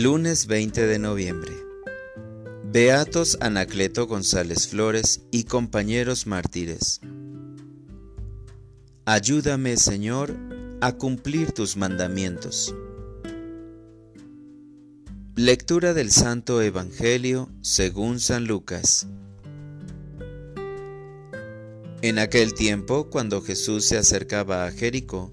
Lunes 20 de noviembre. Beatos Anacleto González Flores y compañeros mártires. Ayúdame, Señor, a cumplir tus mandamientos. Lectura del Santo Evangelio según San Lucas. En aquel tiempo, cuando Jesús se acercaba a Jericó,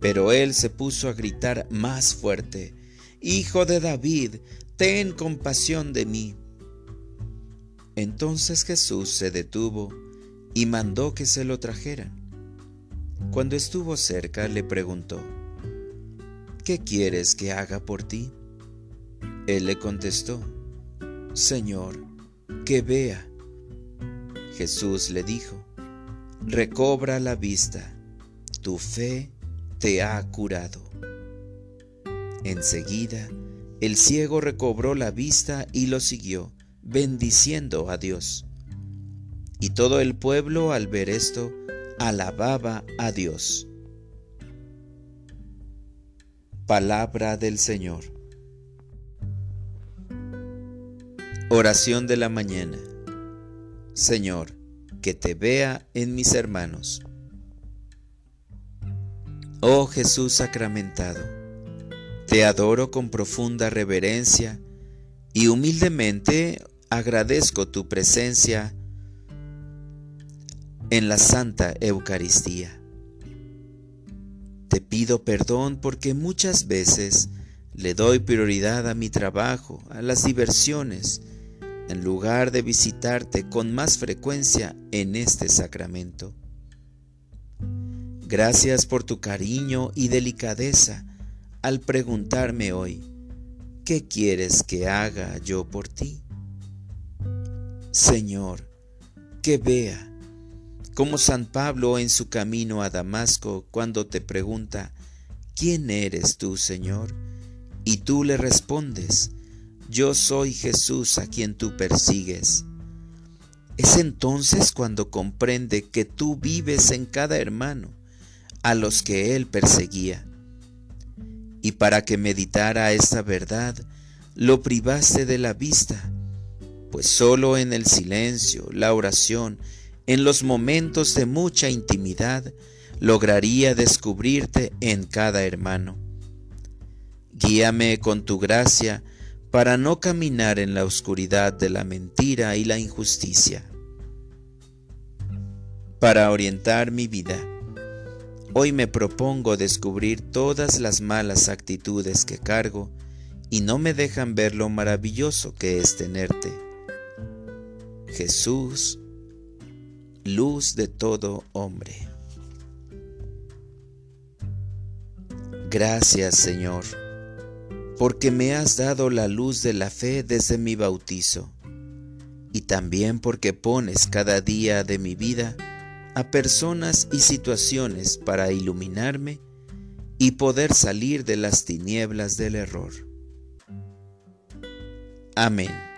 pero él se puso a gritar más fuerte, Hijo de David, ten compasión de mí. Entonces Jesús se detuvo y mandó que se lo trajeran. Cuando estuvo cerca le preguntó, ¿qué quieres que haga por ti? Él le contestó, Señor, que vea. Jesús le dijo, recobra la vista, tu fe te ha curado. Enseguida, el ciego recobró la vista y lo siguió, bendiciendo a Dios. Y todo el pueblo al ver esto, alababa a Dios. Palabra del Señor. Oración de la mañana. Señor, que te vea en mis hermanos. Oh Jesús sacramentado, te adoro con profunda reverencia y humildemente agradezco tu presencia en la Santa Eucaristía. Te pido perdón porque muchas veces le doy prioridad a mi trabajo, a las diversiones, en lugar de visitarte con más frecuencia en este sacramento. Gracias por tu cariño y delicadeza al preguntarme hoy, ¿qué quieres que haga yo por ti? Señor, que vea, como San Pablo en su camino a Damasco cuando te pregunta, ¿quién eres tú, Señor? Y tú le respondes, yo soy Jesús a quien tú persigues. Es entonces cuando comprende que tú vives en cada hermano a los que él perseguía. Y para que meditara esta verdad, lo privaste de la vista, pues sólo en el silencio, la oración, en los momentos de mucha intimidad, lograría descubrirte en cada hermano. Guíame con tu gracia para no caminar en la oscuridad de la mentira y la injusticia. Para orientar mi vida, Hoy me propongo descubrir todas las malas actitudes que cargo y no me dejan ver lo maravilloso que es tenerte. Jesús, luz de todo hombre. Gracias Señor, porque me has dado la luz de la fe desde mi bautizo, y también porque pones cada día de mi vida a personas y situaciones para iluminarme y poder salir de las tinieblas del error. Amén.